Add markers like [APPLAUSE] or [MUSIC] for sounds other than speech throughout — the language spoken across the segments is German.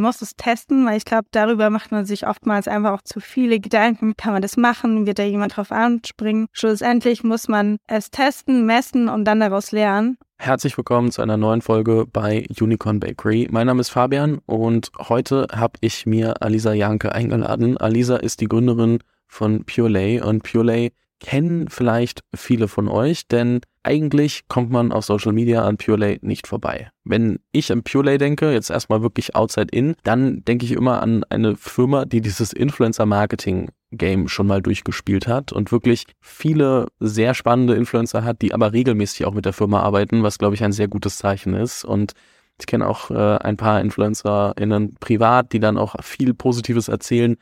muss es testen, weil ich glaube, darüber macht man sich oftmals einfach auch zu viele Gedanken. Kann man das machen? Wird da jemand drauf anspringen? Schlussendlich muss man es testen, messen und dann daraus lernen. Herzlich willkommen zu einer neuen Folge bei Unicorn Bakery. Mein Name ist Fabian und heute habe ich mir Alisa Janke eingeladen. Alisa ist die Gründerin von Purelay und Purelay kennen vielleicht viele von euch, denn eigentlich kommt man auf Social Media an Purelay nicht vorbei. Wenn ich an Purelay denke, jetzt erstmal wirklich outside in, dann denke ich immer an eine Firma, die dieses Influencer Marketing Game schon mal durchgespielt hat und wirklich viele sehr spannende Influencer hat, die aber regelmäßig auch mit der Firma arbeiten, was glaube ich ein sehr gutes Zeichen ist und ich kenne auch äh, ein paar InfluencerInnen privat, die dann auch viel Positives erzählen,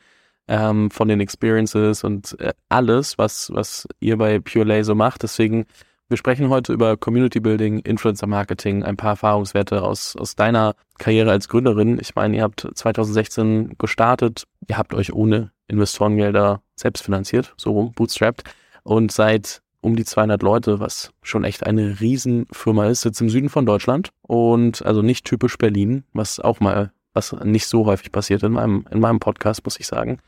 ähm, von den Experiences und äh, alles, was, was ihr bei Pure so macht. Deswegen, wir sprechen heute über Community Building, Influencer Marketing, ein paar Erfahrungswerte aus, aus deiner Karriere als Gründerin. Ich meine, ihr habt 2016 gestartet, ihr habt euch ohne Investorengelder selbst finanziert, so rum, bootstrapped und seid um die 200 Leute, was schon echt eine Riesenfirma ist, sitzt im Süden von Deutschland und also nicht typisch Berlin, was auch mal, was nicht so häufig passiert in meinem, in meinem Podcast, muss ich sagen.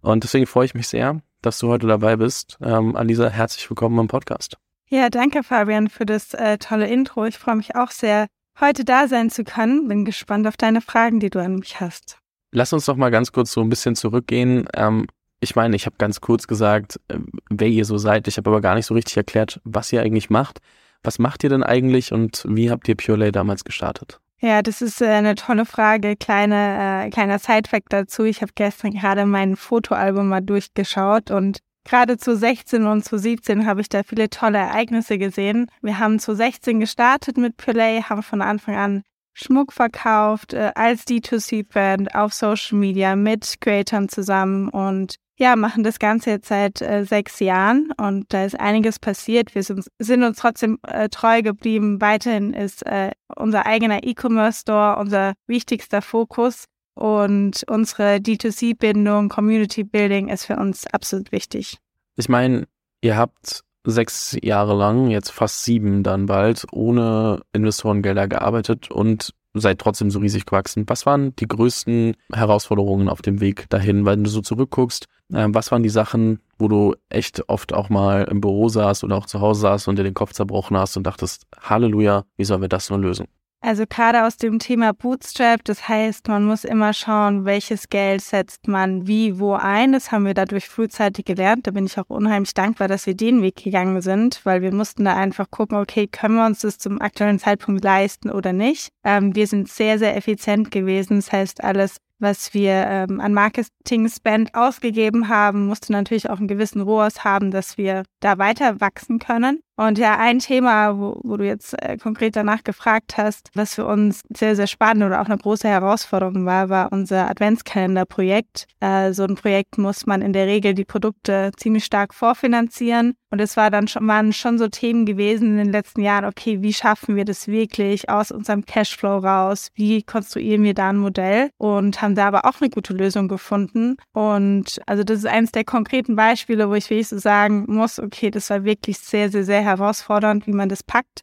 Und deswegen freue ich mich sehr, dass du heute dabei bist. Ähm, Alisa, herzlich willkommen im Podcast. Ja, danke Fabian für das äh, tolle Intro. Ich freue mich auch sehr, heute da sein zu können. Bin gespannt auf deine Fragen, die du an mich hast. Lass uns doch mal ganz kurz so ein bisschen zurückgehen. Ähm, ich meine, ich habe ganz kurz gesagt, äh, wer ihr so seid. Ich habe aber gar nicht so richtig erklärt, was ihr eigentlich macht. Was macht ihr denn eigentlich und wie habt ihr Purelay damals gestartet? Ja, das ist äh, eine tolle Frage. Kleine, äh, kleiner Sidefact dazu. Ich habe gestern gerade mein Fotoalbum mal durchgeschaut und gerade zu 16 und zu 17 habe ich da viele tolle Ereignisse gesehen. Wir haben zu 16 gestartet mit Play, haben von Anfang an Schmuck verkauft, äh, als D2C-Brand auf Social Media mit Creators zusammen und ja, machen das Ganze jetzt seit äh, sechs Jahren und da ist einiges passiert. Wir sind, sind uns trotzdem äh, treu geblieben. Weiterhin ist äh, unser eigener E-Commerce-Store unser wichtigster Fokus und unsere D2C-Bindung, Community-Building ist für uns absolut wichtig. Ich meine, ihr habt sechs Jahre lang, jetzt fast sieben dann bald, ohne Investorengelder gearbeitet und seid trotzdem so riesig gewachsen. Was waren die größten Herausforderungen auf dem Weg dahin, wenn du so zurückguckst? Äh, was waren die Sachen, wo du echt oft auch mal im Büro saßt oder auch zu Hause saßt und dir den Kopf zerbrochen hast und dachtest, Halleluja, wie sollen wir das nur lösen? Also gerade aus dem Thema Bootstrap, das heißt, man muss immer schauen, welches Geld setzt man wie, wo ein. Das haben wir dadurch frühzeitig gelernt. Da bin ich auch unheimlich dankbar, dass wir den Weg gegangen sind, weil wir mussten da einfach gucken, okay, können wir uns das zum aktuellen Zeitpunkt leisten oder nicht. Ähm, wir sind sehr, sehr effizient gewesen. Das heißt, alles was wir ähm, an Marketing-Spend ausgegeben haben, musste natürlich auch einen gewissen ROAS haben, dass wir da weiter wachsen können. Und ja, ein Thema, wo, wo du jetzt äh, konkret danach gefragt hast, was für uns sehr, sehr spannend oder auch eine große Herausforderung war, war unser Adventskalender-Projekt. Äh, so ein Projekt muss man in der Regel die Produkte ziemlich stark vorfinanzieren. Und es war dann schon, waren schon so Themen gewesen in den letzten Jahren, okay, wie schaffen wir das wirklich aus unserem Cashflow raus? Wie konstruieren wir da ein Modell? Und haben da aber auch eine gute Lösung gefunden. Und also das ist eines der konkreten Beispiele, wo ich wirklich so sagen muss, okay, das war wirklich sehr, sehr, sehr herausfordernd, wie man das packt.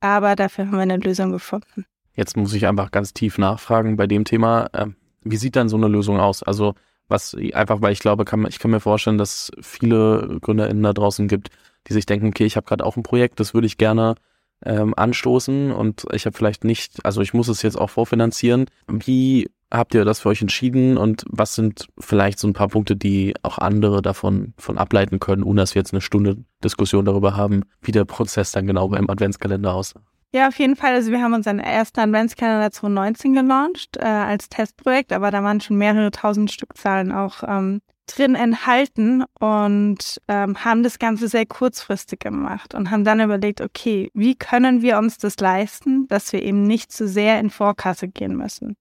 Aber dafür haben wir eine Lösung gefunden. Jetzt muss ich einfach ganz tief nachfragen bei dem Thema. Ähm, wie sieht dann so eine Lösung aus? Also was einfach, weil ich glaube, kann, ich kann mir vorstellen, dass viele GründerInnen da draußen gibt, die sich denken, okay, ich habe gerade auch ein Projekt, das würde ich gerne ähm, anstoßen und ich habe vielleicht nicht, also ich muss es jetzt auch vorfinanzieren. Wie habt ihr das für euch entschieden und was sind vielleicht so ein paar Punkte, die auch andere davon von ableiten können, ohne dass wir jetzt eine Stunde Diskussion darüber haben, wie der Prozess dann genau beim Adventskalender aussah? Ja, auf jeden Fall. Also wir haben unseren ersten Adventskalender 2019 gelauncht äh, als Testprojekt, aber da waren schon mehrere tausend Stückzahlen auch ähm, drin enthalten und ähm, haben das Ganze sehr kurzfristig gemacht und haben dann überlegt, okay, wie können wir uns das leisten, dass wir eben nicht zu sehr in Vorkasse gehen müssen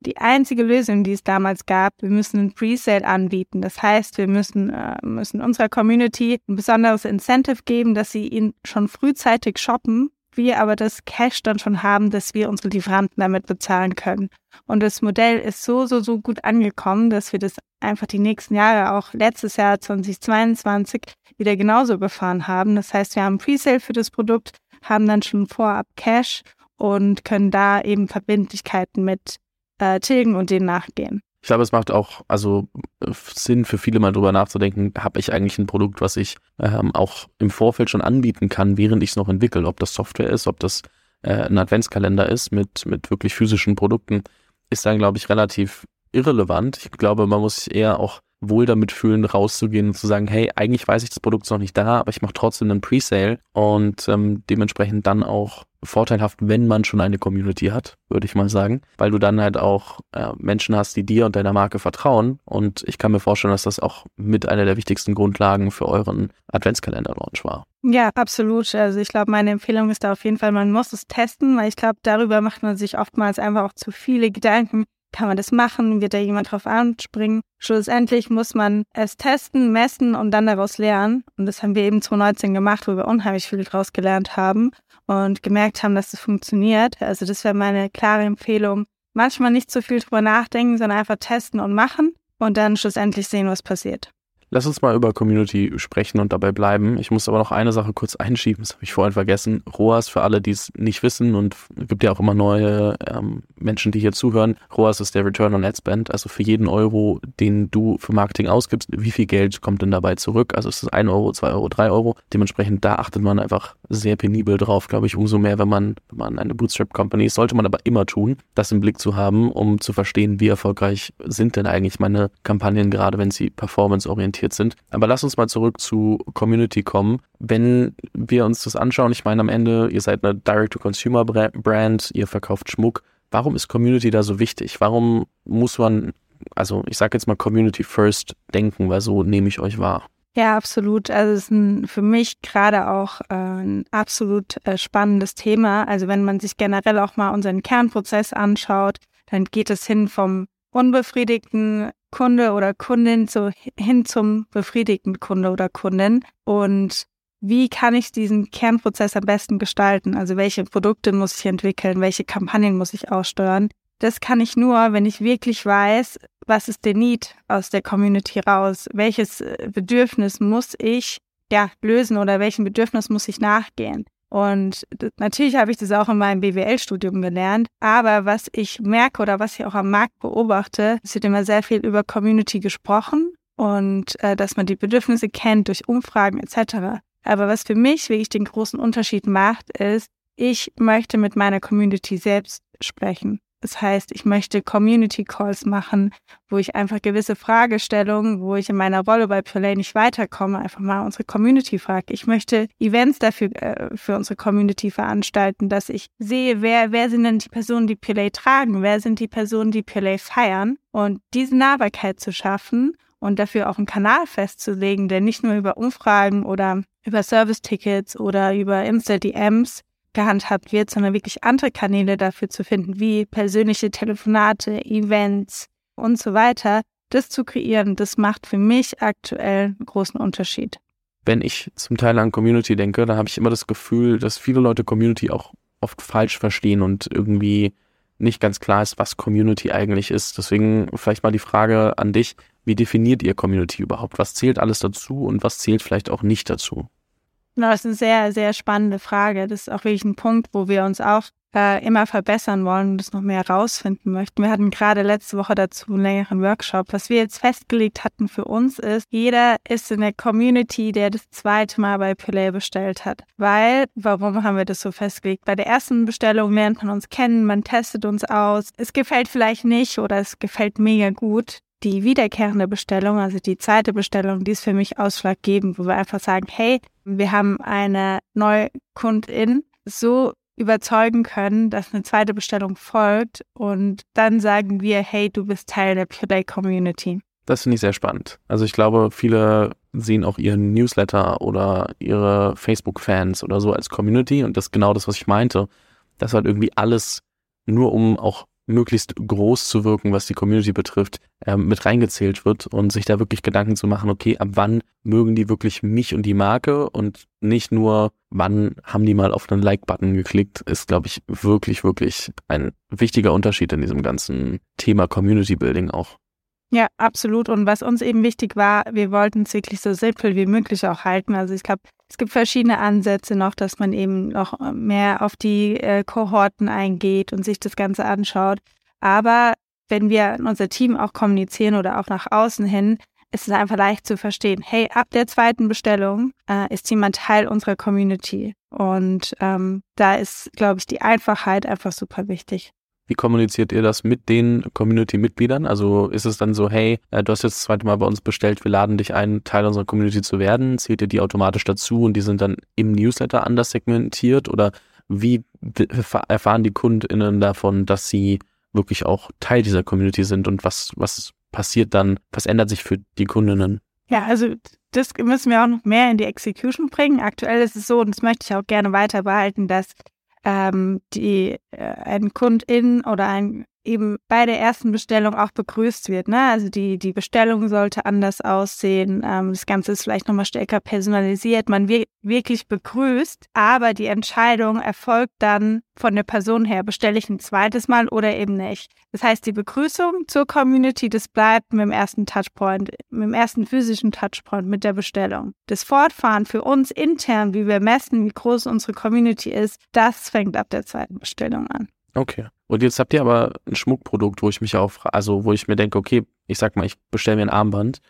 die einzige Lösung, die es damals gab. Wir müssen ein Presale anbieten. Das heißt, wir müssen, äh, müssen unserer Community ein besonderes Incentive geben, dass sie ihn schon frühzeitig shoppen. Wir aber das Cash dann schon haben, dass wir unsere Lieferanten damit bezahlen können. Und das Modell ist so, so, so gut angekommen, dass wir das einfach die nächsten Jahre, auch letztes Jahr 2022, wieder genauso befahren haben. Das heißt, wir haben Presale für das Produkt, haben dann schon vorab Cash und können da eben Verbindlichkeiten mit äh, tilgen und denen nachgehen. Ich glaube, es macht auch also äh, Sinn für viele mal drüber nachzudenken, habe ich eigentlich ein Produkt, was ich ähm, auch im Vorfeld schon anbieten kann, während ich es noch entwickle, ob das Software ist, ob das äh, ein Adventskalender ist mit, mit wirklich physischen Produkten, ist dann, glaube ich, relativ irrelevant. Ich glaube, man muss sich eher auch wohl damit fühlen, rauszugehen und zu sagen, hey, eigentlich weiß ich, das Produkt ist noch nicht da, aber ich mache trotzdem einen Presale und ähm, dementsprechend dann auch vorteilhaft, wenn man schon eine Community hat, würde ich mal sagen, weil du dann halt auch äh, Menschen hast, die dir und deiner Marke vertrauen und ich kann mir vorstellen, dass das auch mit einer der wichtigsten Grundlagen für euren Adventskalender-Launch war. Ja, absolut. Also ich glaube, meine Empfehlung ist da auf jeden Fall, man muss es testen, weil ich glaube, darüber macht man sich oftmals einfach auch zu viele Gedanken, kann man das machen? Wird da jemand drauf anspringen? Schlussendlich muss man es testen, messen und dann daraus lernen. Und das haben wir eben 2019 gemacht, wo wir unheimlich viel daraus gelernt haben und gemerkt haben, dass es funktioniert. Also das wäre meine klare Empfehlung. Manchmal nicht zu viel drüber nachdenken, sondern einfach testen und machen und dann schlussendlich sehen, was passiert. Lass uns mal über Community sprechen und dabei bleiben. Ich muss aber noch eine Sache kurz einschieben, das habe ich vorhin vergessen. ROAS, für alle, die es nicht wissen und es gibt ja auch immer neue ähm, Menschen, die hier zuhören. ROAS ist der Return on Ad Spend, also für jeden Euro, den du für Marketing ausgibst, wie viel Geld kommt denn dabei zurück? Also ist es 1 Euro, 2 Euro, 3 Euro? Dementsprechend, da achtet man einfach sehr penibel drauf, glaube ich, umso mehr, wenn man, wenn man eine Bootstrap-Company ist. Sollte man aber immer tun, das im Blick zu haben, um zu verstehen, wie erfolgreich sind denn eigentlich meine Kampagnen, gerade wenn sie performance-orientiert orientiert sind. Aber lass uns mal zurück zu Community kommen. Wenn wir uns das anschauen, ich meine am Ende, ihr seid eine Direct-to-Consumer-Brand, ihr verkauft Schmuck. Warum ist Community da so wichtig? Warum muss man, also ich sage jetzt mal Community First denken, weil so nehme ich euch wahr. Ja, absolut. Also es ist ein, für mich gerade auch äh, ein absolut äh, spannendes Thema. Also wenn man sich generell auch mal unseren Kernprozess anschaut, dann geht es hin vom unbefriedigten Kunde oder Kundin so hin zum befriedigten Kunde oder Kundin und wie kann ich diesen Kernprozess am besten gestalten? Also welche Produkte muss ich entwickeln? Welche Kampagnen muss ich aussteuern? Das kann ich nur, wenn ich wirklich weiß, was ist der Need aus der Community raus? Welches äh, Bedürfnis muss ich ja lösen oder welchem Bedürfnis muss ich nachgehen? Und natürlich habe ich das auch in meinem BWL-Studium gelernt. Aber was ich merke oder was ich auch am Markt beobachte, es wird immer sehr viel über Community gesprochen und äh, dass man die Bedürfnisse kennt durch Umfragen etc. Aber was für mich wirklich den großen Unterschied macht, ist, ich möchte mit meiner Community selbst sprechen. Das heißt, ich möchte Community Calls machen, wo ich einfach gewisse Fragestellungen, wo ich in meiner Rolle bei Play nicht weiterkomme, einfach mal unsere Community frage. Ich möchte Events dafür äh, für unsere Community veranstalten, dass ich sehe, wer wer sind denn die Personen, die Play tragen, wer sind die Personen, die Play feiern und diese Nahbarkeit zu schaffen und dafür auch einen Kanal festzulegen, der nicht nur über Umfragen oder über Service-Tickets oder über Insta-DMs gehandhabt wird, sondern wirklich andere Kanäle dafür zu finden, wie persönliche Telefonate, Events und so weiter. Das zu kreieren, das macht für mich aktuell einen großen Unterschied. Wenn ich zum Teil an Community denke, dann habe ich immer das Gefühl, dass viele Leute Community auch oft falsch verstehen und irgendwie nicht ganz klar ist, was Community eigentlich ist. Deswegen vielleicht mal die Frage an dich, wie definiert ihr Community überhaupt? Was zählt alles dazu und was zählt vielleicht auch nicht dazu? Genau, das ist eine sehr, sehr spannende Frage. Das ist auch wirklich ein Punkt, wo wir uns auch äh, immer verbessern wollen und das noch mehr herausfinden möchten. Wir hatten gerade letzte Woche dazu einen längeren Workshop. Was wir jetzt festgelegt hatten für uns ist, jeder ist in der Community, der das zweite Mal bei Play bestellt hat. Weil, warum haben wir das so festgelegt? Bei der ersten Bestellung lernt man uns kennen, man testet uns aus. Es gefällt vielleicht nicht oder es gefällt mega gut die wiederkehrende Bestellung, also die zweite Bestellung, die ist für mich ausschlaggebend, wo wir einfach sagen, hey, wir haben eine neue Kundin so überzeugen können, dass eine zweite Bestellung folgt und dann sagen wir, hey, du bist Teil der Play Community. Das finde ich sehr spannend. Also ich glaube, viele sehen auch ihren Newsletter oder ihre Facebook-Fans oder so als Community und das ist genau das, was ich meinte. Das halt irgendwie alles nur um auch möglichst groß zu wirken, was die Community betrifft, ähm, mit reingezählt wird und sich da wirklich Gedanken zu machen, okay, ab wann mögen die wirklich mich und die Marke und nicht nur, wann haben die mal auf einen Like-Button geklickt, ist, glaube ich, wirklich, wirklich ein wichtiger Unterschied in diesem ganzen Thema Community Building auch. Ja, absolut. Und was uns eben wichtig war, wir wollten es wirklich so simpel wie möglich auch halten. Also ich glaube, es gibt verschiedene Ansätze noch, dass man eben noch mehr auf die äh, Kohorten eingeht und sich das Ganze anschaut. Aber wenn wir in unser Team auch kommunizieren oder auch nach außen hin, ist es einfach leicht zu verstehen, hey, ab der zweiten Bestellung äh, ist jemand Teil unserer Community. Und ähm, da ist, glaube ich, die Einfachheit einfach super wichtig. Wie kommuniziert ihr das mit den Community-Mitgliedern? Also ist es dann so, hey, äh, du hast jetzt das zweite Mal bei uns bestellt, wir laden dich ein, Teil unserer Community zu werden. Zählt ihr die automatisch dazu und die sind dann im Newsletter anders segmentiert? Oder wie erfahren die KundInnen davon, dass sie wirklich auch Teil dieser Community sind und was, was passiert dann, was ändert sich für die Kundinnen? Ja, also das müssen wir auch noch mehr in die Execution bringen. Aktuell ist es so, und das möchte ich auch gerne weiter behalten, dass ähm, die äh, ein Kundin oder ein eben bei der ersten Bestellung auch begrüßt wird. Ne? Also die, die Bestellung sollte anders aussehen. Ähm, das Ganze ist vielleicht nochmal stärker personalisiert. Man wird wirklich begrüßt, aber die Entscheidung erfolgt dann von der Person her, bestelle ich ein zweites Mal oder eben nicht. Das heißt, die Begrüßung zur Community, das bleibt mit dem ersten Touchpoint, mit dem ersten physischen Touchpoint, mit der Bestellung. Das Fortfahren für uns intern, wie wir messen, wie groß unsere Community ist, das fängt ab der zweiten Bestellung an. Okay. Und jetzt habt ihr aber ein Schmuckprodukt, wo ich mich auch, also wo ich mir denke, okay, ich sag mal, ich bestelle mir ein Armband,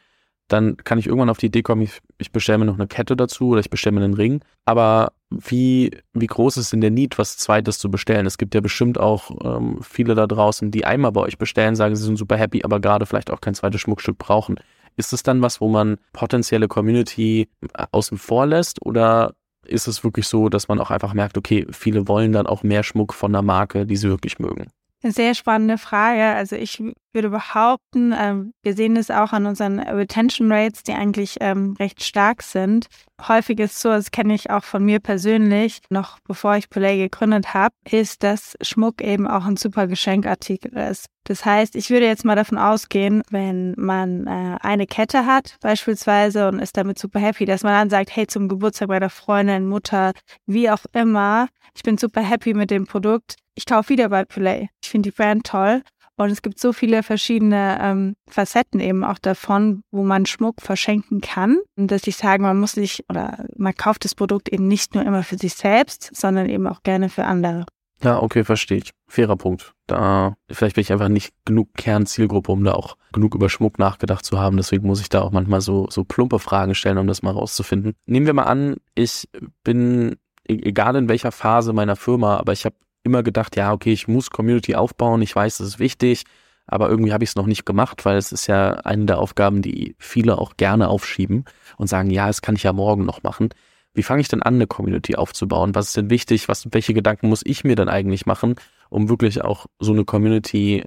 dann kann ich irgendwann auf die Idee kommen, ich, ich bestelle mir noch eine Kette dazu oder ich bestelle mir einen Ring. Aber wie, wie groß ist denn der Need, was Zweites zu bestellen? Es gibt ja bestimmt auch ähm, viele da draußen, die einmal bei euch bestellen, sagen, sie sind super happy, aber gerade vielleicht auch kein zweites Schmuckstück brauchen. Ist es dann was, wo man potenzielle Community äh, außen vor lässt oder ist es wirklich so, dass man auch einfach merkt, okay, viele wollen dann auch mehr Schmuck von der Marke, die sie wirklich mögen? Eine sehr spannende Frage. Also ich würde behaupten, ähm, wir sehen es auch an unseren Retention Rates, die eigentlich ähm, recht stark sind. Häufig ist so, das kenne ich auch von mir persönlich, noch bevor ich Play gegründet habe, ist, dass Schmuck eben auch ein super Geschenkartikel ist. Das heißt, ich würde jetzt mal davon ausgehen, wenn man äh, eine Kette hat beispielsweise und ist damit super happy, dass man dann sagt, hey, zum Geburtstag meiner Freundin, Mutter, wie auch immer, ich bin super happy mit dem Produkt, ich kaufe wieder bei Play. Ich finde die Brand toll. Und es gibt so viele verschiedene ähm, Facetten eben auch davon, wo man Schmuck verschenken kann. Und dass ich sage, man muss nicht oder man kauft das Produkt eben nicht nur immer für sich selbst, sondern eben auch gerne für andere. Ja, okay, verstehe ich. Fairer Punkt. Da vielleicht bin ich einfach nicht genug Kernzielgruppe, um da auch genug über Schmuck nachgedacht zu haben. Deswegen muss ich da auch manchmal so so plumpe Fragen stellen, um das mal rauszufinden. Nehmen wir mal an, ich bin e-, egal in welcher Phase meiner Firma, aber ich habe immer gedacht, ja, okay, ich muss Community aufbauen, ich weiß, das ist wichtig, aber irgendwie habe ich es noch nicht gemacht, weil es ist ja eine der Aufgaben, die viele auch gerne aufschieben und sagen, ja, das kann ich ja morgen noch machen. Wie fange ich denn an, eine Community aufzubauen? Was ist denn wichtig? Was, welche Gedanken muss ich mir denn eigentlich machen, um wirklich auch so eine Community,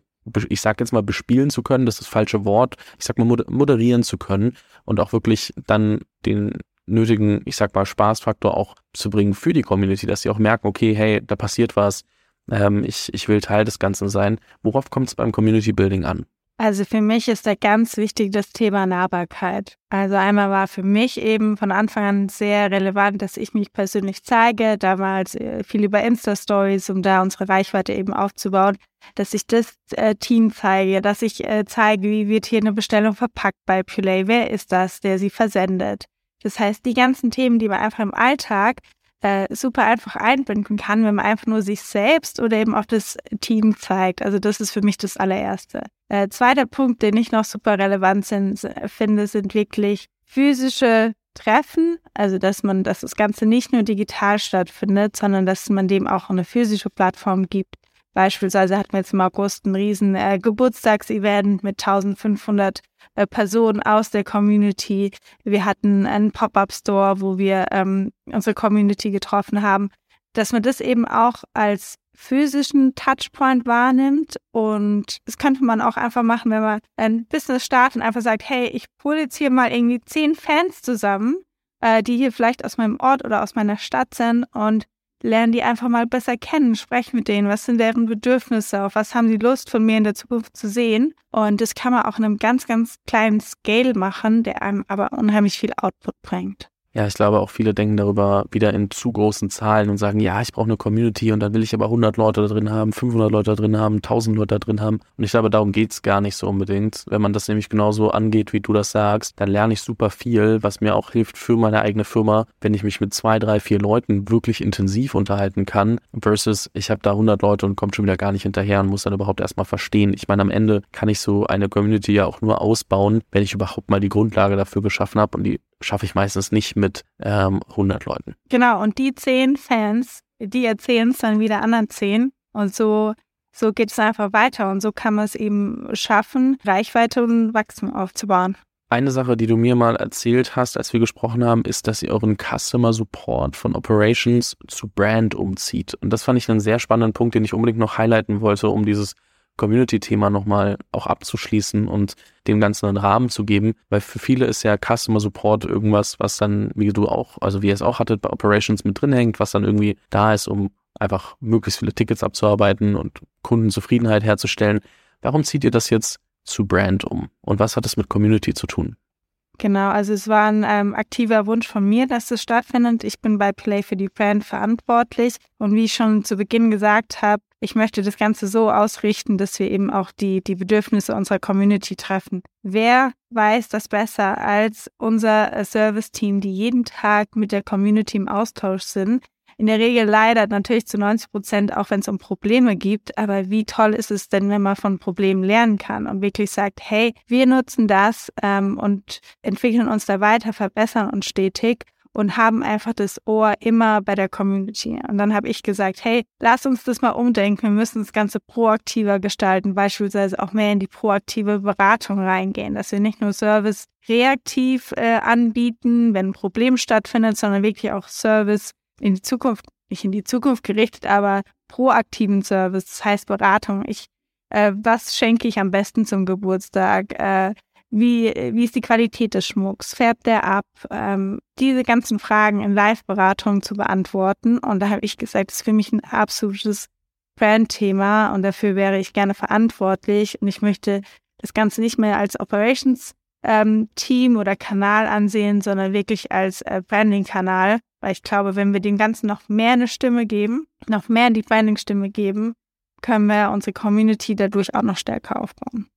ich sag jetzt mal, bespielen zu können? Das ist das falsche Wort. Ich sag mal, moderieren zu können und auch wirklich dann den nötigen, ich sag mal, Spaßfaktor auch zu bringen für die Community, dass sie auch merken, okay, hey, da passiert was, ähm, ich, ich will Teil des Ganzen sein. Worauf kommt es beim Community Building an? Also für mich ist da ganz wichtig das Thema Nahbarkeit. Also einmal war für mich eben von Anfang an sehr relevant, dass ich mich persönlich zeige, damals äh, viel über Insta-Stories, um da unsere Reichweite eben aufzubauen, dass ich das äh, Team zeige, dass ich äh, zeige, wie wird hier eine Bestellung verpackt bei Pulay, wer ist das, der sie versendet, das heißt, die ganzen Themen, die man einfach im Alltag äh, super einfach einbinden kann, wenn man einfach nur sich selbst oder eben auch das Team zeigt. Also das ist für mich das allererste. Äh, zweiter Punkt, den ich noch super relevant sind, finde, sind wirklich physische Treffen, also dass man, dass das Ganze nicht nur digital stattfindet, sondern dass man dem auch eine physische Plattform gibt, Beispielsweise hatten wir jetzt im August ein riesen äh, Geburtstagsevent mit 1500 äh, Personen aus der Community. Wir hatten einen Pop-up-Store, wo wir ähm, unsere Community getroffen haben, dass man das eben auch als physischen Touchpoint wahrnimmt. Und das könnte man auch einfach machen, wenn man ein Business startet und einfach sagt, hey, ich hole jetzt hier mal irgendwie zehn Fans zusammen, äh, die hier vielleicht aus meinem Ort oder aus meiner Stadt sind und lernen die einfach mal besser kennen, sprechen mit denen, was sind deren Bedürfnisse, auf was haben sie Lust von mir in der Zukunft zu sehen. Und das kann man auch in einem ganz, ganz kleinen Scale machen, der einem aber unheimlich viel Output bringt. Ja, ich glaube auch viele denken darüber wieder in zu großen Zahlen und sagen, ja, ich brauche eine Community und dann will ich aber 100 Leute da drin haben, 500 Leute da drin haben, 1000 Leute da drin haben. Und ich glaube, darum geht's gar nicht so unbedingt. Wenn man das nämlich genauso angeht, wie du das sagst, dann lerne ich super viel, was mir auch hilft für meine eigene Firma, wenn ich mich mit zwei, drei, vier Leuten wirklich intensiv unterhalten kann, versus ich habe da 100 Leute und komme schon wieder gar nicht hinterher und muss dann überhaupt erstmal verstehen. Ich meine, am Ende kann ich so eine Community ja auch nur ausbauen, wenn ich überhaupt mal die Grundlage dafür geschaffen habe und die schaffe ich meistens nicht mit ähm, 100 Leuten. Genau, und die zehn Fans, die erzählen es dann wieder anderen zehn und so, so geht es einfach weiter und so kann man es eben schaffen, Reichweite und Wachstum aufzubauen. Eine Sache, die du mir mal erzählt hast, als wir gesprochen haben, ist, dass ihr euren Customer Support von Operations zu Brand umzieht. Und das fand ich einen sehr spannenden Punkt, den ich unbedingt noch highlighten wollte, um dieses Community-Thema nochmal auch abzuschließen und dem Ganzen einen Rahmen zu geben, weil für viele ist ja Customer Support irgendwas, was dann, wie du auch, also wie ihr es auch hattet, bei Operations mit drin hängt, was dann irgendwie da ist, um einfach möglichst viele Tickets abzuarbeiten und Kundenzufriedenheit herzustellen. Warum zieht ihr das jetzt zu Brand um? Und was hat es mit Community zu tun? Genau, also es war ein ähm, aktiver Wunsch von mir, dass es stattfindet. Ich bin bei Play für die Brand verantwortlich und wie ich schon zu Beginn gesagt habe, ich möchte das Ganze so ausrichten, dass wir eben auch die, die Bedürfnisse unserer Community treffen. Wer weiß das besser als unser äh, Service-Team, die jeden Tag mit der Community im Austausch sind, in der Regel leider natürlich zu 90 Prozent, auch wenn es um Probleme gibt. Aber wie toll ist es denn, wenn man von Problemen lernen kann und wirklich sagt, hey, wir nutzen das ähm, und entwickeln uns da weiter, verbessern uns stetig und haben einfach das Ohr immer bei der Community. Und dann habe ich gesagt, hey, lass uns das mal umdenken. Wir müssen das Ganze proaktiver gestalten, beispielsweise auch mehr in die proaktive Beratung reingehen, dass wir nicht nur Service reaktiv äh, anbieten, wenn ein Problem stattfindet, sondern wirklich auch Service in die Zukunft, nicht in die Zukunft gerichtet, aber proaktiven Service, das heißt Beratung. Ich, äh, was schenke ich am besten zum Geburtstag? Äh, wie, wie ist die Qualität des Schmucks? Färbt der ab? Ähm, diese ganzen Fragen in Live-Beratung zu beantworten. Und da habe ich gesagt, das ist für mich ein absolutes Brand-Thema und dafür wäre ich gerne verantwortlich. Und ich möchte das Ganze nicht mehr als Operations ähm, Team oder Kanal ansehen, sondern wirklich als äh, Branding-Kanal. Weil ich glaube, wenn wir dem Ganzen noch mehr eine Stimme geben, noch mehr die Branding-Stimme geben, können wir unsere Community dadurch auch noch stärker aufbauen.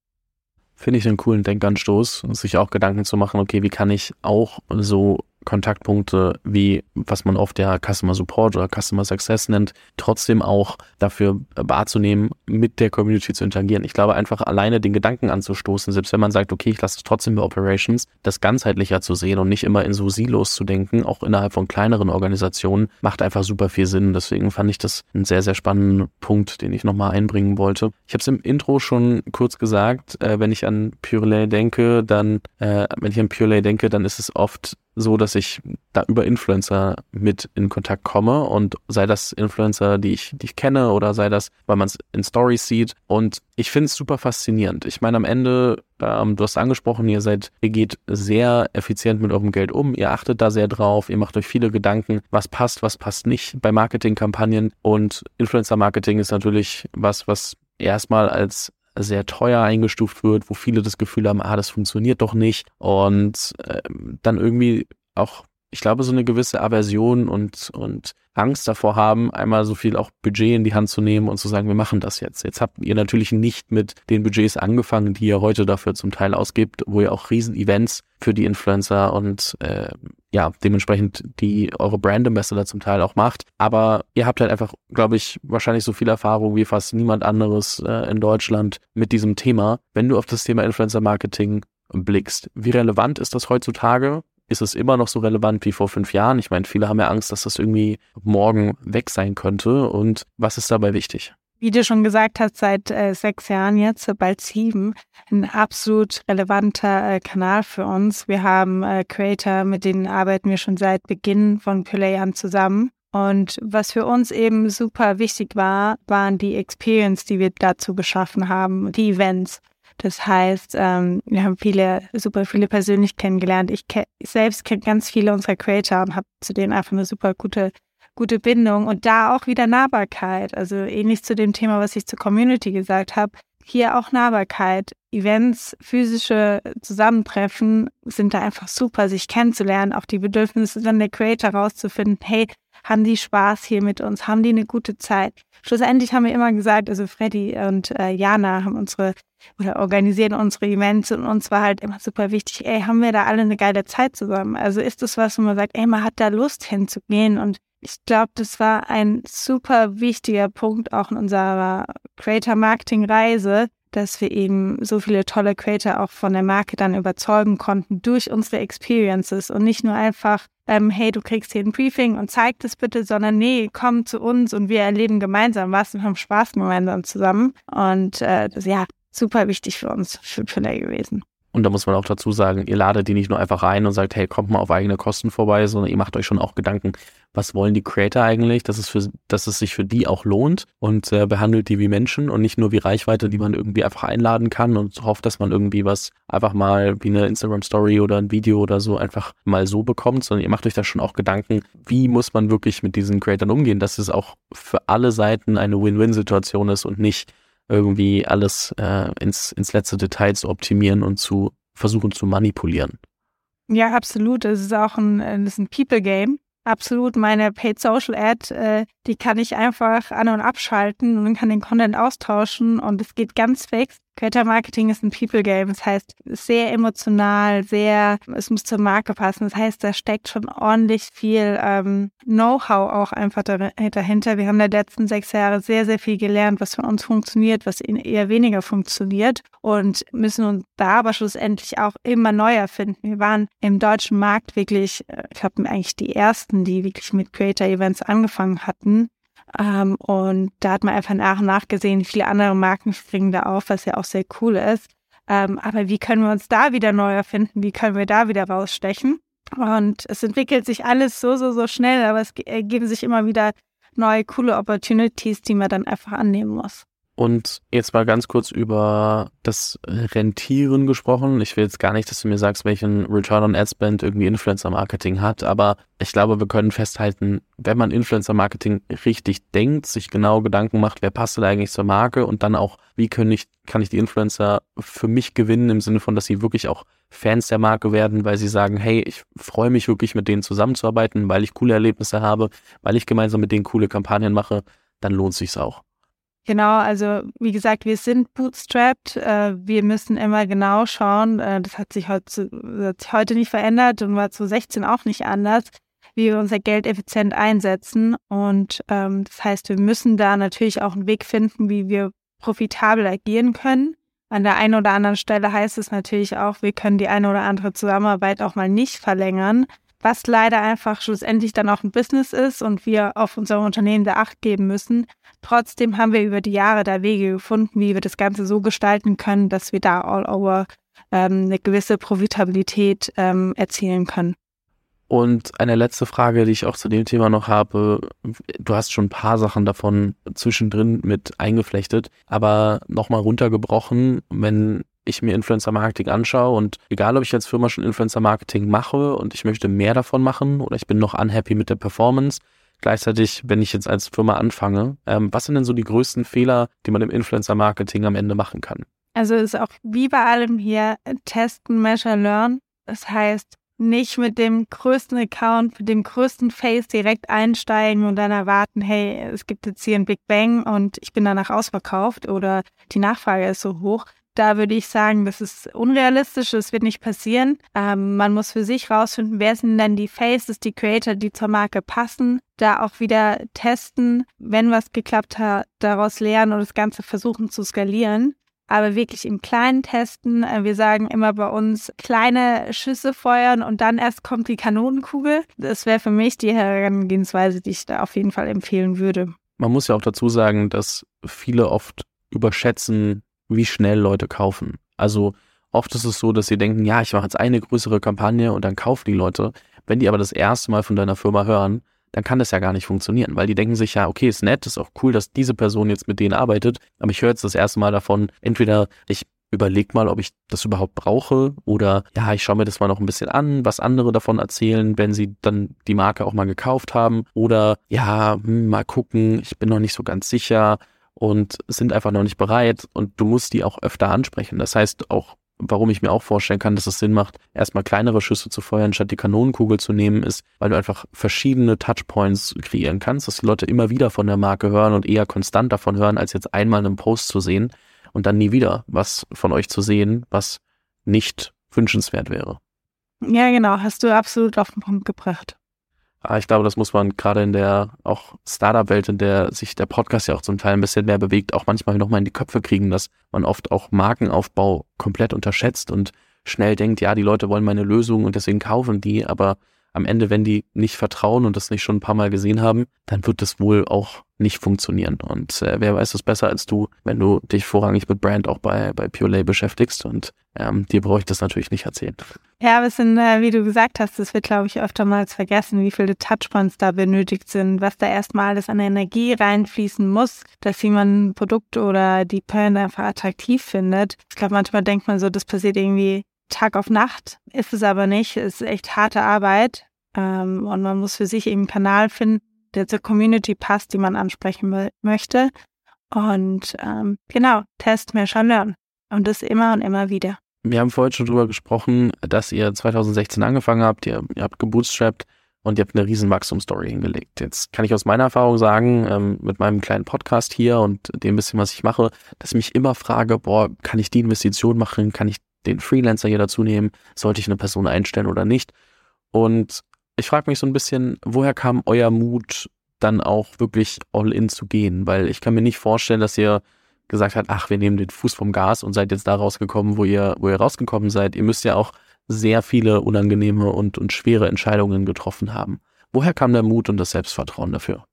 Finde ich einen coolen Denkanstoß, sich auch Gedanken zu machen, okay, wie kann ich auch so Kontaktpunkte wie was man oft der Customer Support oder Customer Success nennt, trotzdem auch dafür wahrzunehmen, mit der Community zu interagieren. Ich glaube einfach alleine den Gedanken anzustoßen, selbst wenn man sagt, okay, ich lasse es trotzdem bei Operations, das ganzheitlicher zu sehen und nicht immer in so Silos zu denken, auch innerhalb von kleineren Organisationen, macht einfach super viel Sinn. Deswegen fand ich das einen sehr, sehr spannenden Punkt, den ich nochmal einbringen wollte. Ich habe es im Intro schon kurz gesagt, äh, wenn ich an Purelay denke, dann, äh, wenn ich an Purelay denke, dann ist es oft so, dass ich da über Influencer mit in Kontakt komme und sei das Influencer, die ich, die ich kenne oder sei das, weil man es in Stories sieht. Und ich finde es super faszinierend. Ich meine, am Ende, ähm, du hast angesprochen, ihr seid, ihr geht sehr effizient mit eurem Geld um, ihr achtet da sehr drauf, ihr macht euch viele Gedanken, was passt, was passt nicht bei Marketingkampagnen. Und Influencer-Marketing ist natürlich was, was erstmal als sehr teuer eingestuft wird, wo viele das Gefühl haben, ah, das funktioniert doch nicht und äh, dann irgendwie auch, ich glaube, so eine gewisse Aversion und, und Angst davor haben, einmal so viel auch Budget in die Hand zu nehmen und zu sagen, wir machen das jetzt. Jetzt habt ihr natürlich nicht mit den Budgets angefangen, die ihr heute dafür zum Teil ausgibt, wo ihr auch Riesen-Events für die Influencer und äh, ja, dementsprechend die eure Brand Ambassador zum Teil auch macht. Aber ihr habt halt einfach, glaube ich, wahrscheinlich so viel Erfahrung wie fast niemand anderes äh, in Deutschland mit diesem Thema. Wenn du auf das Thema Influencer Marketing blickst, wie relevant ist das heutzutage? ist es immer noch so relevant wie vor fünf Jahren? Ich meine, viele haben ja Angst, dass das irgendwie morgen weg sein könnte. Und was ist dabei wichtig? Wie du schon gesagt hast, seit äh, sechs Jahren jetzt, bald sieben, ein absolut relevanter äh, Kanal für uns. Wir haben äh, Creator, mit denen arbeiten wir schon seit Beginn von Play an zusammen. Und was für uns eben super wichtig war, waren die Experience, die wir dazu geschaffen haben, die Events. Das heißt, ähm, wir haben viele, super viele persönlich kennengelernt. Ich, ke ich selbst kenne ganz viele unserer Creator und habe zu denen einfach eine super gute, gute Bindung und da auch wieder Nahbarkeit. Also ähnlich zu dem Thema, was ich zur Community gesagt habe. hier auch Nahbarkeit. Events, physische Zusammentreffen sind da einfach super, sich kennenzulernen, auch die Bedürfnisse dann der Creator rauszufinden. Hey, haben die Spaß hier mit uns? Haben die eine gute Zeit? Schlussendlich haben wir immer gesagt, also Freddy und äh, Jana haben unsere oder organisieren unsere Events und uns war halt immer super wichtig, ey, haben wir da alle eine geile Zeit zusammen? Also ist das was, wo man sagt, ey, man hat da Lust hinzugehen und ich glaube, das war ein super wichtiger Punkt auch in unserer Creator Marketing Reise, dass wir eben so viele tolle Creator auch von der Marke dann überzeugen konnten durch unsere Experiences und nicht nur einfach, ähm, hey, du kriegst hier ein Briefing und zeig das bitte, sondern nee, komm zu uns und wir erleben gemeinsam was und haben Spaß gemeinsam zusammen. Und äh, das, ja, super wichtig für uns, für Pillay gewesen. Und da muss man auch dazu sagen, ihr ladet die nicht nur einfach rein und sagt, hey, kommt mal auf eigene Kosten vorbei, sondern ihr macht euch schon auch Gedanken, was wollen die Creator eigentlich, dass es, für, dass es sich für die auch lohnt und äh, behandelt die wie Menschen und nicht nur wie Reichweite, die man irgendwie einfach einladen kann und hofft, dass man irgendwie was einfach mal wie eine Instagram-Story oder ein Video oder so einfach mal so bekommt, sondern ihr macht euch da schon auch Gedanken, wie muss man wirklich mit diesen Creators umgehen, dass es auch für alle Seiten eine Win-Win-Situation ist und nicht irgendwie alles äh, ins, ins letzte Detail zu optimieren und zu versuchen zu manipulieren. Ja, absolut. Es ist auch ein, ein People-Game. Absolut. Meine Paid Social Ad, äh, die kann ich einfach an- und abschalten und kann den Content austauschen und es geht ganz fix. Creator Marketing ist ein People Game. Das heißt, sehr emotional, sehr, es muss zur Marke passen. Das heißt, da steckt schon ordentlich viel ähm, Know-how auch einfach dahinter. Wir haben in den letzten sechs Jahre sehr, sehr viel gelernt, was für uns funktioniert, was eher weniger funktioniert und müssen uns da aber schlussendlich auch immer neu erfinden. Wir waren im deutschen Markt wirklich, äh, ich glaube, eigentlich die ersten, die wirklich mit Creator Events angefangen hatten. Ähm, und da hat man einfach nach und nach gesehen, viele andere Marken springen da auf, was ja auch sehr cool ist. Ähm, aber wie können wir uns da wieder neu erfinden? Wie können wir da wieder rausstechen? Und es entwickelt sich alles so, so, so schnell, aber es ergeben sich immer wieder neue, coole Opportunities, die man dann einfach annehmen muss. Und jetzt mal ganz kurz über das Rentieren gesprochen. Ich will jetzt gar nicht, dass du mir sagst, welchen Return on Ad Spend irgendwie Influencer Marketing hat, aber ich glaube, wir können festhalten, wenn man Influencer Marketing richtig denkt, sich genau Gedanken macht, wer passt da eigentlich zur Marke und dann auch, wie kann ich, kann ich die Influencer für mich gewinnen im Sinne von, dass sie wirklich auch Fans der Marke werden, weil sie sagen, hey, ich freue mich wirklich mit denen zusammenzuarbeiten, weil ich coole Erlebnisse habe, weil ich gemeinsam mit denen coole Kampagnen mache, dann lohnt sich's auch. Genau, also wie gesagt, wir sind bootstrapped. Äh, wir müssen immer genau schauen, äh, das hat sich heute, nicht verändert und war 2016 auch nicht anders, wie wir unser Geld effizient einsetzen. Und ähm, das heißt, wir müssen da natürlich auch einen Weg finden, wie wir profitabel agieren können. An der einen oder anderen Stelle heißt es natürlich auch, wir können die eine oder andere Zusammenarbeit auch mal nicht verlängern was leider einfach schlussendlich dann auch ein Business ist und wir auf unser Unternehmen der Acht geben müssen. Trotzdem haben wir über die Jahre da Wege gefunden, wie wir das Ganze so gestalten können, dass wir da all over ähm, eine gewisse Profitabilität ähm, erzielen können. Und eine letzte Frage, die ich auch zu dem Thema noch habe. Du hast schon ein paar Sachen davon zwischendrin mit eingeflechtet, aber nochmal runtergebrochen, wenn ich mir Influencer Marketing anschaue und egal, ob ich als Firma schon Influencer Marketing mache und ich möchte mehr davon machen oder ich bin noch unhappy mit der Performance, gleichzeitig, wenn ich jetzt als Firma anfange, ähm, was sind denn so die größten Fehler, die man im Influencer Marketing am Ende machen kann? Also ist auch wie bei allem hier testen, measure, learn. Das heißt, nicht mit dem größten Account, mit dem größten Face direkt einsteigen und dann erwarten, hey, es gibt jetzt hier ein Big Bang und ich bin danach ausverkauft oder die Nachfrage ist so hoch, da würde ich sagen, das ist unrealistisch, das wird nicht passieren. Ähm, man muss für sich rausfinden, wer sind denn die Faces, die Creator, die zur Marke passen. Da auch wieder testen, wenn was geklappt hat, daraus lernen und das Ganze versuchen zu skalieren. Aber wirklich im Kleinen testen. Äh, wir sagen immer bei uns kleine Schüsse feuern und dann erst kommt die Kanonenkugel. Das wäre für mich die Herangehensweise, die ich da auf jeden Fall empfehlen würde. Man muss ja auch dazu sagen, dass viele oft überschätzen, wie schnell Leute kaufen. Also oft ist es so, dass sie denken, ja, ich mache jetzt eine größere Kampagne und dann kaufen die Leute. Wenn die aber das erste Mal von deiner Firma hören, dann kann das ja gar nicht funktionieren, weil die denken sich ja, okay, ist nett, ist auch cool, dass diese Person jetzt mit denen arbeitet, aber ich höre jetzt das erste Mal davon, entweder ich überleg mal, ob ich das überhaupt brauche oder ja, ich schaue mir das mal noch ein bisschen an, was andere davon erzählen, wenn sie dann die Marke auch mal gekauft haben oder ja, hm, mal gucken, ich bin noch nicht so ganz sicher und sind einfach noch nicht bereit und du musst die auch öfter ansprechen. Das heißt auch, warum ich mir auch vorstellen kann, dass es Sinn macht, erstmal kleinere Schüsse zu feuern, statt die Kanonenkugel zu nehmen, ist, weil du einfach verschiedene Touchpoints kreieren kannst, dass die Leute immer wieder von der Marke hören und eher konstant davon hören, als jetzt einmal einen Post zu sehen und dann nie wieder was von euch zu sehen, was nicht wünschenswert wäre. Ja, genau, hast du absolut auf den Punkt gebracht. Ah, ich glaube, das muss man gerade in der auch Startup-Welt, in der sich der Podcast ja auch zum Teil ein bisschen mehr bewegt, auch manchmal nochmal in die Köpfe kriegen, dass man oft auch Markenaufbau komplett unterschätzt und schnell denkt, ja, die Leute wollen meine Lösung und deswegen kaufen die, aber am Ende, wenn die nicht vertrauen und das nicht schon ein paar Mal gesehen haben, dann wird das wohl auch nicht funktionieren. Und äh, wer weiß es besser als du, wenn du dich vorrangig mit Brand auch bei, bei Purelay beschäftigst. Und ähm, dir brauche ich das natürlich nicht erzählen. Ja, aber es sind, äh, wie du gesagt hast, es wird, glaube ich, öftermals vergessen, wie viele Touchpoints da benötigt sind, was da erstmal alles an Energie reinfließen muss, dass jemand ein Produkt oder die Brand einfach attraktiv findet. Ich glaube, manchmal denkt man so, das passiert irgendwie Tag auf Nacht. Ist es aber nicht. Es ist echt harte Arbeit. Ähm, und man muss für sich eben einen Kanal finden, der zur Community passt, die man ansprechen möchte. Und ähm, genau, Test, mehr schon lernen. Und das immer und immer wieder. Wir haben vorhin schon drüber gesprochen, dass ihr 2016 angefangen habt, ihr, ihr habt gebootstrapped und ihr habt eine riesen Wachstumsstory hingelegt. Jetzt kann ich aus meiner Erfahrung sagen, ähm, mit meinem kleinen Podcast hier und dem bisschen, was ich mache, dass ich mich immer frage, boah, kann ich die Investition machen? Kann ich den Freelancer hier dazu nehmen? Sollte ich eine Person einstellen oder nicht? Und ich frage mich so ein bisschen, woher kam euer Mut, dann auch wirklich all in zu gehen? Weil ich kann mir nicht vorstellen, dass ihr gesagt habt, ach, wir nehmen den Fuß vom Gas und seid jetzt da rausgekommen, wo ihr, wo ihr rausgekommen seid. Ihr müsst ja auch sehr viele unangenehme und, und schwere Entscheidungen getroffen haben. Woher kam der Mut und das Selbstvertrauen dafür?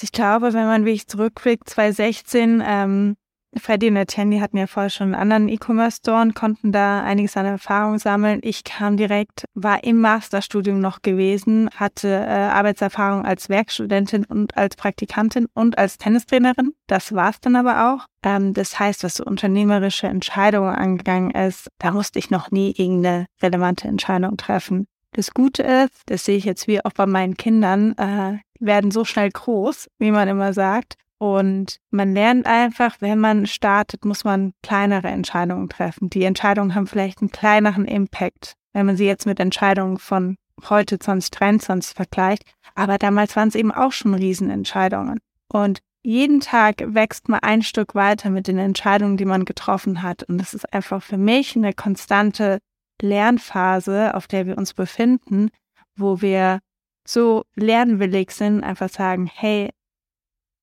Ich glaube, wenn man wirklich zurückblickt, 2016, ähm, Freddy und Etienne hatten ja vorher schon einen anderen E-Commerce-Store und konnten da einiges an Erfahrung sammeln. Ich kam direkt, war im Masterstudium noch gewesen, hatte äh, Arbeitserfahrung als Werkstudentin und als Praktikantin und als Tennistrainerin. Das war's dann aber auch. Ähm, das heißt, was so unternehmerische Entscheidungen angegangen ist, da musste ich noch nie irgendeine relevante Entscheidung treffen. Das Gute ist, das sehe ich jetzt wie auch bei meinen Kindern, äh, werden so schnell groß, wie man immer sagt, und man lernt einfach, wenn man startet, muss man kleinere Entscheidungen treffen. Die Entscheidungen haben vielleicht einen kleineren Impact, wenn man sie jetzt mit Entscheidungen von heute 2023 vergleicht. Aber damals waren es eben auch schon Riesenentscheidungen. Und jeden Tag wächst man ein Stück weiter mit den Entscheidungen, die man getroffen hat. Und das ist einfach für mich eine konstante Lernphase, auf der wir uns befinden, wo wir so lernwillig sind, einfach sagen, hey,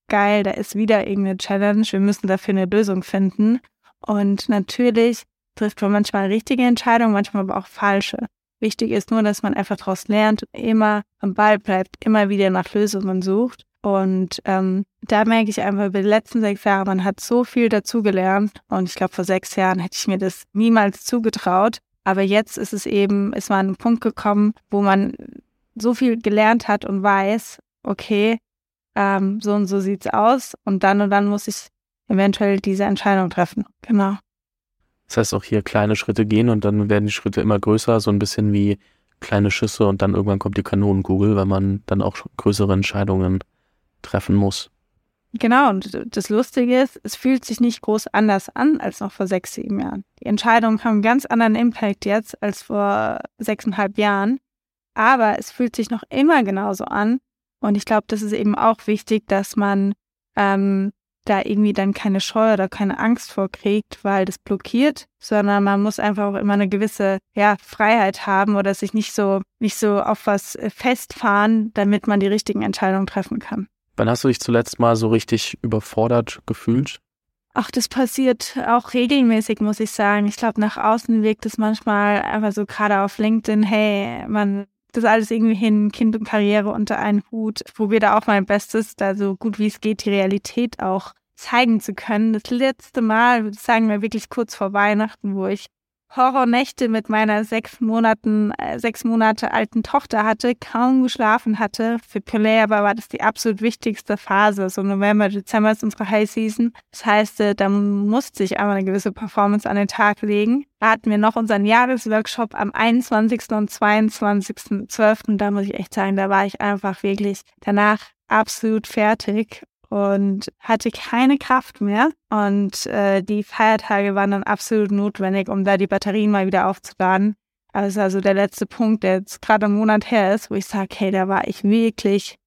geil, da ist wieder irgendeine Challenge, wir müssen dafür eine Lösung finden. Und natürlich trifft man manchmal richtige Entscheidungen, manchmal aber auch falsche. Wichtig ist nur, dass man einfach daraus lernt und immer am Ball bleibt, immer wieder nach Lösungen sucht. Und ähm, da merke ich einfach über die letzten sechs Jahre, man hat so viel dazugelernt. Und ich glaube, vor sechs Jahren hätte ich mir das niemals zugetraut. Aber jetzt ist es eben, ist man an einen Punkt gekommen, wo man so viel gelernt hat und weiß, okay, ähm, so und so sieht's aus und dann und dann muss ich eventuell diese Entscheidung treffen. Genau. Das heißt auch hier kleine Schritte gehen und dann werden die Schritte immer größer, so ein bisschen wie kleine Schüsse und dann irgendwann kommt die Kanonenkugel, weil man dann auch größere Entscheidungen treffen muss. Genau, und das Lustige ist, es fühlt sich nicht groß anders an als noch vor sechs, sieben Jahren. Die Entscheidungen haben einen ganz anderen Impact jetzt als vor sechseinhalb Jahren, aber es fühlt sich noch immer genauso an, und ich glaube, das ist eben auch wichtig, dass man ähm, da irgendwie dann keine Scheu oder keine Angst vorkriegt, weil das blockiert, sondern man muss einfach auch immer eine gewisse ja, Freiheit haben oder sich nicht so, nicht so auf was äh, festfahren, damit man die richtigen Entscheidungen treffen kann. Wann hast du dich zuletzt mal so richtig überfordert gefühlt? Ach, das passiert auch regelmäßig, muss ich sagen. Ich glaube, nach außen wirkt es manchmal einfach so gerade auf LinkedIn, hey, man das alles irgendwie hin, Kind und Karriere unter einen Hut. Ich probiere da auch mein Bestes, da so gut wie es geht, die Realität auch zeigen zu können. Das letzte Mal, sagen, war wirklich kurz vor Weihnachten, wo ich Horrornächte mit meiner sechs Monaten, äh, sechs Monate alten Tochter hatte, kaum geschlafen hatte. Für Pelé aber war das die absolut wichtigste Phase. So November, Dezember ist unsere High Season. Das heißt, äh, da musste ich einmal eine gewisse Performance an den Tag legen. Da hatten wir noch unseren Jahresworkshop am 21. und 22.12. Da muss ich echt sagen, da war ich einfach wirklich danach absolut fertig und hatte keine Kraft mehr. Und äh, die Feiertage waren dann absolut notwendig, um da die Batterien mal wieder aufzuladen. Also, also der letzte Punkt, der jetzt gerade einen Monat her ist, wo ich sage, hey, da war ich wirklich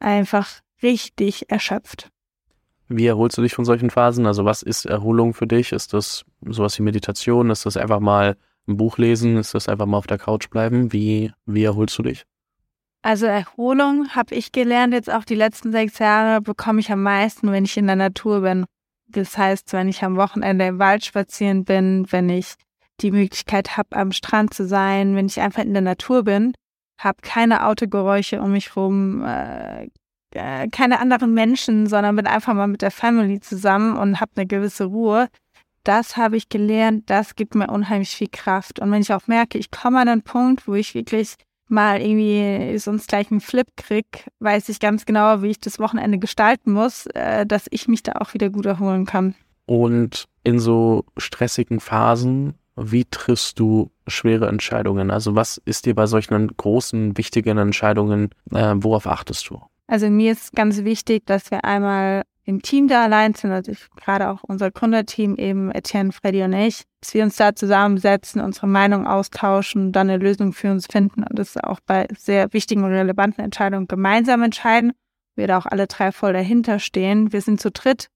einfach richtig erschöpft. Wie erholst du dich von solchen Phasen? Also was ist Erholung für dich? Ist das sowas wie Meditation? Ist das einfach mal ein Buch lesen? Ist das einfach mal auf der Couch bleiben? Wie, wie erholst du dich? Also Erholung habe ich gelernt, jetzt auch die letzten sechs Jahre bekomme ich am meisten, wenn ich in der Natur bin. Das heißt, wenn ich am Wochenende im Wald spazieren bin, wenn ich die Möglichkeit habe, am Strand zu sein, wenn ich einfach in der Natur bin, habe keine Autogeräusche um mich rum, äh, äh, keine anderen Menschen, sondern bin einfach mal mit der Family zusammen und habe eine gewisse Ruhe. Das habe ich gelernt, das gibt mir unheimlich viel Kraft. Und wenn ich auch merke, ich komme an einen Punkt, wo ich wirklich mal irgendwie sonst gleich einen Flip krieg, weiß ich ganz genau, wie ich das Wochenende gestalten muss, äh, dass ich mich da auch wieder gut erholen kann. Und in so stressigen Phasen, wie triffst du schwere Entscheidungen? Also was ist dir bei solchen großen, wichtigen Entscheidungen, äh, worauf achtest du? Also mir ist ganz wichtig, dass wir einmal im Team da allein sind, also ich, gerade auch unser Gründerteam, eben Etienne, Freddy und ich, dass wir uns da zusammensetzen, unsere Meinung austauschen, dann eine Lösung für uns finden und das auch bei sehr wichtigen und relevanten Entscheidungen gemeinsam entscheiden. Wir da auch alle drei voll dahinter stehen. Wir sind zu dritt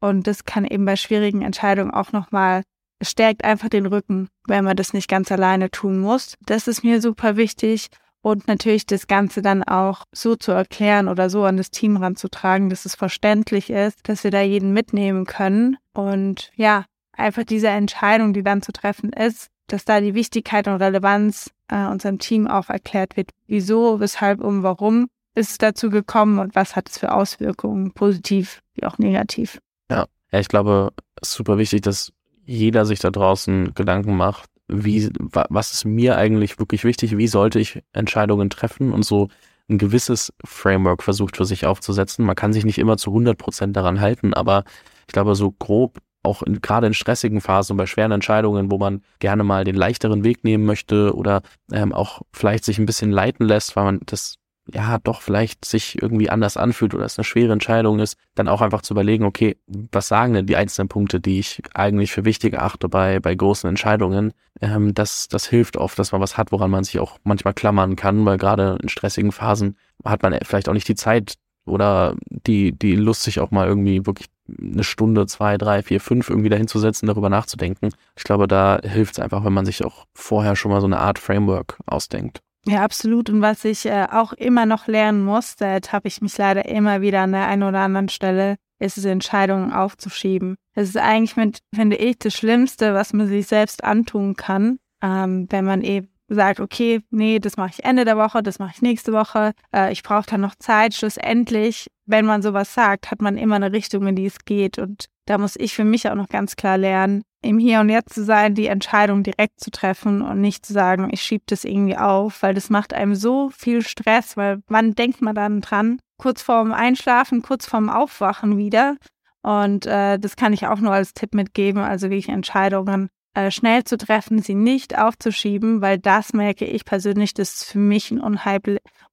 und das kann eben bei schwierigen Entscheidungen auch nochmal es stärkt einfach den Rücken, wenn man das nicht ganz alleine tun muss. Das ist mir super wichtig und natürlich das Ganze dann auch so zu erklären oder so an das Team ranzutragen, dass es verständlich ist, dass wir da jeden mitnehmen können. Und ja, einfach diese Entscheidung, die dann zu treffen ist, dass da die Wichtigkeit und Relevanz äh, unserem Team auch erklärt wird, wieso, weshalb und warum ist es dazu gekommen und was hat es für Auswirkungen, positiv wie auch negativ. Ja, ja ich glaube, es ist super wichtig, dass jeder sich da draußen Gedanken macht, wie, was ist mir eigentlich wirklich wichtig, wie sollte ich Entscheidungen treffen und so ein gewisses Framework versucht für sich aufzusetzen. Man kann sich nicht immer zu 100 Prozent daran halten, aber ich glaube, so grob auch in, gerade in stressigen Phasen und bei schweren Entscheidungen, wo man gerne mal den leichteren Weg nehmen möchte oder ähm, auch vielleicht sich ein bisschen leiten lässt, weil man das ja doch vielleicht sich irgendwie anders anfühlt oder es eine schwere Entscheidung ist, dann auch einfach zu überlegen, okay, was sagen denn die einzelnen Punkte, die ich eigentlich für wichtig erachte bei, bei großen Entscheidungen. Ähm, das, das hilft oft, dass man was hat, woran man sich auch manchmal klammern kann, weil gerade in stressigen Phasen hat man vielleicht auch nicht die Zeit oder die, die Lust, sich auch mal irgendwie wirklich eine Stunde, zwei, drei, vier, fünf irgendwie dahinzusetzen, darüber nachzudenken. Ich glaube, da hilft es einfach, wenn man sich auch vorher schon mal so eine Art Framework ausdenkt. Ja, absolut. Und was ich äh, auch immer noch lernen muss, da habe ich mich leider immer wieder an der einen oder anderen Stelle, ist es, Entscheidungen aufzuschieben. Das ist eigentlich mit, finde ich, das Schlimmste, was man sich selbst antun kann, ähm, wenn man eben sagt, okay, nee, das mache ich Ende der Woche, das mache ich nächste Woche, äh, ich brauche dann noch Zeit. Schlussendlich, wenn man sowas sagt, hat man immer eine Richtung, in die es geht. Und da muss ich für mich auch noch ganz klar lernen, im Hier und Jetzt zu sein, die Entscheidung direkt zu treffen und nicht zu sagen, ich schiebe das irgendwie auf, weil das macht einem so viel Stress, weil wann denkt man dann dran? Kurz vorm Einschlafen, kurz vorm Aufwachen wieder. Und äh, das kann ich auch nur als Tipp mitgeben, also wirklich Entscheidungen äh, schnell zu treffen, sie nicht aufzuschieben, weil das merke ich persönlich, das ist für mich ein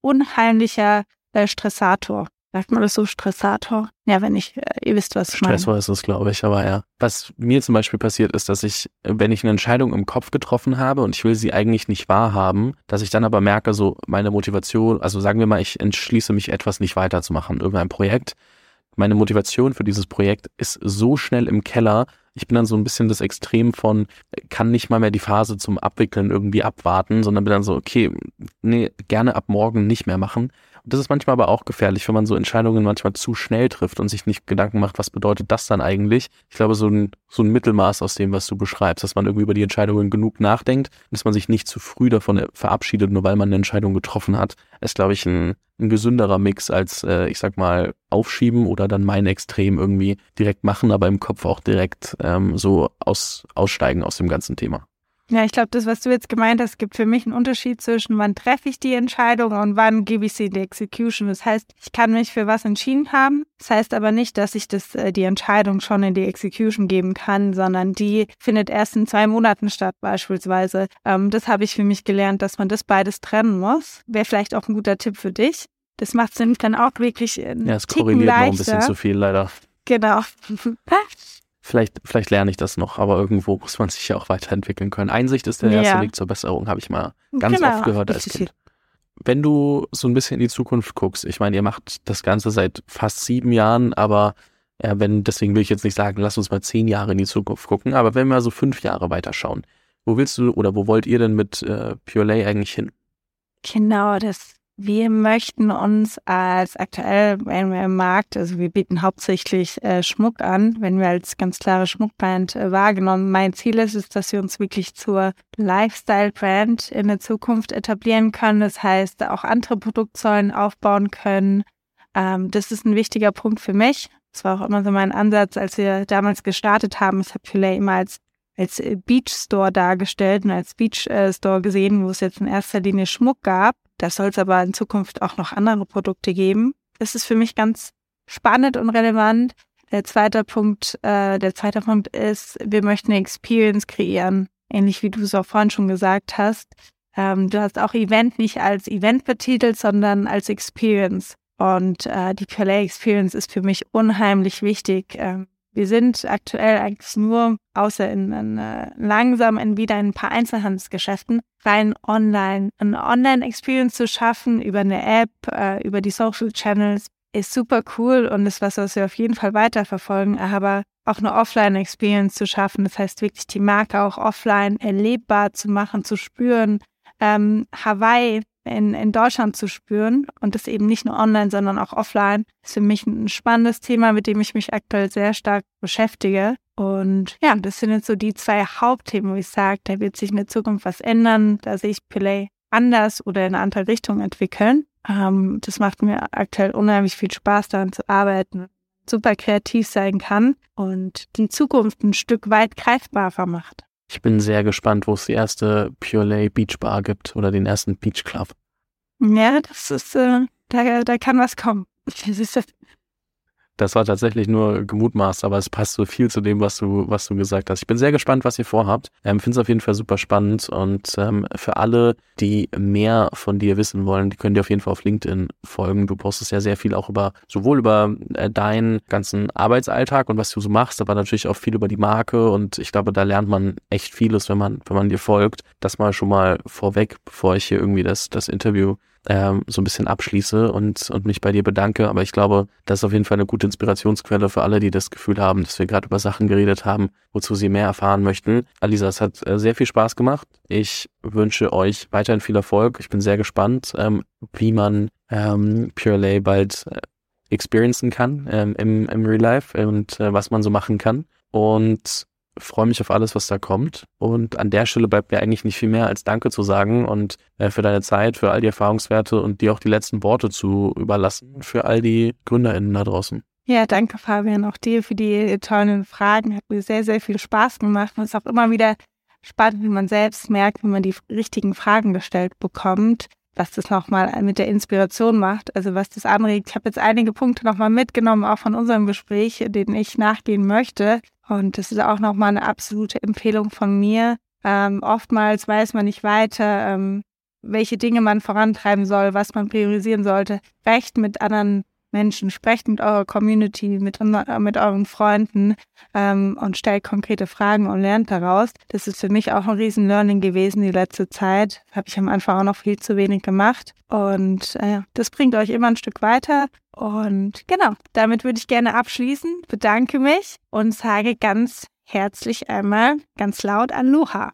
unheimlicher äh, Stressator. Sagt man das so, Stressator? Ja, wenn ich, äh, ihr wisst, was ich meine. Stressor ist es, glaube ich, aber ja. Was mir zum Beispiel passiert ist, dass ich, wenn ich eine Entscheidung im Kopf getroffen habe und ich will sie eigentlich nicht wahrhaben, dass ich dann aber merke, so meine Motivation, also sagen wir mal, ich entschließe mich etwas nicht weiterzumachen, irgendein Projekt. Meine Motivation für dieses Projekt ist so schnell im Keller, ich bin dann so ein bisschen das Extrem von, kann nicht mal mehr die Phase zum Abwickeln irgendwie abwarten, sondern bin dann so, okay, nee, gerne ab morgen nicht mehr machen. Das ist manchmal aber auch gefährlich, wenn man so Entscheidungen manchmal zu schnell trifft und sich nicht Gedanken macht, was bedeutet das dann eigentlich. Ich glaube, so ein, so ein Mittelmaß aus dem, was du beschreibst, dass man irgendwie über die Entscheidungen genug nachdenkt, dass man sich nicht zu früh davon verabschiedet, nur weil man eine Entscheidung getroffen hat, ist, glaube ich, ein, ein gesünderer Mix als, äh, ich sag mal, aufschieben oder dann mein Extrem irgendwie direkt machen, aber im Kopf auch direkt ähm, so aus, aussteigen aus dem ganzen Thema. Ja, ich glaube, das, was du jetzt gemeint hast, gibt für mich einen Unterschied zwischen, wann treffe ich die Entscheidung und wann gebe ich sie in die Execution. Das heißt, ich kann mich für was entschieden haben. Das heißt aber nicht, dass ich das, äh, die Entscheidung schon in die Execution geben kann, sondern die findet erst in zwei Monaten statt, beispielsweise. Ähm, das habe ich für mich gelernt, dass man das beides trennen muss. Wäre vielleicht auch ein guter Tipp für dich. Das macht es nämlich dann auch wirklich Ja, es korreliert noch ein bisschen zu viel, leider. Genau. [LAUGHS] vielleicht, vielleicht lerne ich das noch, aber irgendwo muss man sich ja auch weiterentwickeln können. Einsicht ist der ja. erste Weg zur Besserung, habe ich mal ganz genau. oft gehört als Kind. Wenn du so ein bisschen in die Zukunft guckst, ich meine, ihr macht das Ganze seit fast sieben Jahren, aber ja, wenn, deswegen will ich jetzt nicht sagen, lass uns mal zehn Jahre in die Zukunft gucken, aber wenn wir so fünf Jahre weiterschauen, wo willst du oder wo wollt ihr denn mit äh, Pure Lay eigentlich hin? Genau, das wir möchten uns als aktuell, wenn wir im Markt, also wir bieten hauptsächlich äh, Schmuck an, wenn wir als ganz klare Schmuckbrand äh, wahrgenommen. Mein Ziel ist es, dass wir uns wirklich zur Lifestyle-Brand in der Zukunft etablieren können. Das heißt, auch andere Produktsäulen aufbauen können. Ähm, das ist ein wichtiger Punkt für mich. Das war auch immer so mein Ansatz, als wir damals gestartet haben. Ich habe Filet immer als als Beach Store dargestellt und als Beach äh, Store gesehen, wo es jetzt in erster Linie Schmuck gab. Da soll es aber in Zukunft auch noch andere Produkte geben. Das ist für mich ganz spannend und relevant. Der zweite Punkt, äh, der zweite Punkt ist, wir möchten eine Experience kreieren, ähnlich wie du es auch vorhin schon gesagt hast. Ähm, du hast auch Event nicht als Event betitelt, sondern als Experience. Und äh, die Palais Experience ist für mich unheimlich wichtig. Ähm, wir sind aktuell eigentlich nur, außer in, in uh, langsam in wieder ein paar Einzelhandelsgeschäften, rein online. Eine Online-Experience zu schaffen über eine App, uh, über die Social Channels, ist super cool und ist was, was wir auf jeden Fall weiterverfolgen. Aber auch eine Offline-Experience zu schaffen, das heißt wirklich die Marke auch offline erlebbar zu machen, zu spüren. Ähm, Hawaii in, in Deutschland zu spüren und das eben nicht nur online, sondern auch offline, ist für mich ein spannendes Thema, mit dem ich mich aktuell sehr stark beschäftige. Und ja, das sind jetzt so die zwei Hauptthemen, wo ich sage, da wird sich in der Zukunft was ändern. Da sehe ich Play anders oder in eine andere Richtung entwickeln. Ähm, das macht mir aktuell unheimlich viel Spaß, daran zu arbeiten, super kreativ sein kann und die Zukunft ein Stück weit greifbarer macht. Ich bin sehr gespannt, wo es die erste Pure Lay Beach Bar gibt oder den ersten Beach Club. Ja, das ist, äh, da, da kann was kommen. [LAUGHS] Das war tatsächlich nur gemutmaßt, aber es passt so viel zu dem, was du, was du gesagt hast. Ich bin sehr gespannt, was ihr vorhabt. Ähm, Finde es auf jeden Fall super spannend und ähm, für alle, die mehr von dir wissen wollen, die können dir auf jeden Fall auf LinkedIn folgen. Du postest ja sehr viel auch über, sowohl über äh, deinen ganzen Arbeitsalltag und was du so machst, aber natürlich auch viel über die Marke und ich glaube, da lernt man echt vieles, wenn man, wenn man dir folgt. Das mal schon mal vorweg, bevor ich hier irgendwie das, das Interview ähm, so ein bisschen abschließe und, und mich bei dir bedanke. Aber ich glaube, das ist auf jeden Fall eine gute Inspirationsquelle für alle, die das Gefühl haben, dass wir gerade über Sachen geredet haben, wozu sie mehr erfahren möchten. Alisa, es hat äh, sehr viel Spaß gemacht. Ich wünsche euch weiterhin viel Erfolg. Ich bin sehr gespannt, ähm, wie man ähm, Pure Lay bald äh, experiencen kann ähm, im, im Real Life und äh, was man so machen kann. Und freue mich auf alles, was da kommt. Und an der Stelle bleibt mir eigentlich nicht viel mehr als Danke zu sagen und äh, für deine Zeit, für all die Erfahrungswerte und dir auch die letzten Worte zu überlassen für all die GründerInnen da draußen. Ja, danke Fabian, auch dir für die tollen Fragen. Hat mir sehr, sehr viel Spaß gemacht und es ist auch immer wieder spannend, wie man selbst merkt, wenn man die richtigen Fragen gestellt bekommt, was das nochmal mit der Inspiration macht, also was das anregt. Ich habe jetzt einige Punkte nochmal mitgenommen, auch von unserem Gespräch, denen ich nachgehen möchte. Und das ist auch nochmal eine absolute Empfehlung von mir. Ähm, oftmals weiß man nicht weiter, ähm, welche Dinge man vorantreiben soll, was man priorisieren sollte. Recht mit anderen Menschen, sprecht mit eurer Community, mit, mit euren Freunden ähm, und stellt konkrete Fragen und lernt daraus. Das ist für mich auch ein riesen Learning gewesen die letzte Zeit. Habe ich am Anfang auch noch viel zu wenig gemacht. Und äh, das bringt euch immer ein Stück weiter. Und genau, damit würde ich gerne abschließen, bedanke mich und sage ganz herzlich einmal ganz laut Aloha.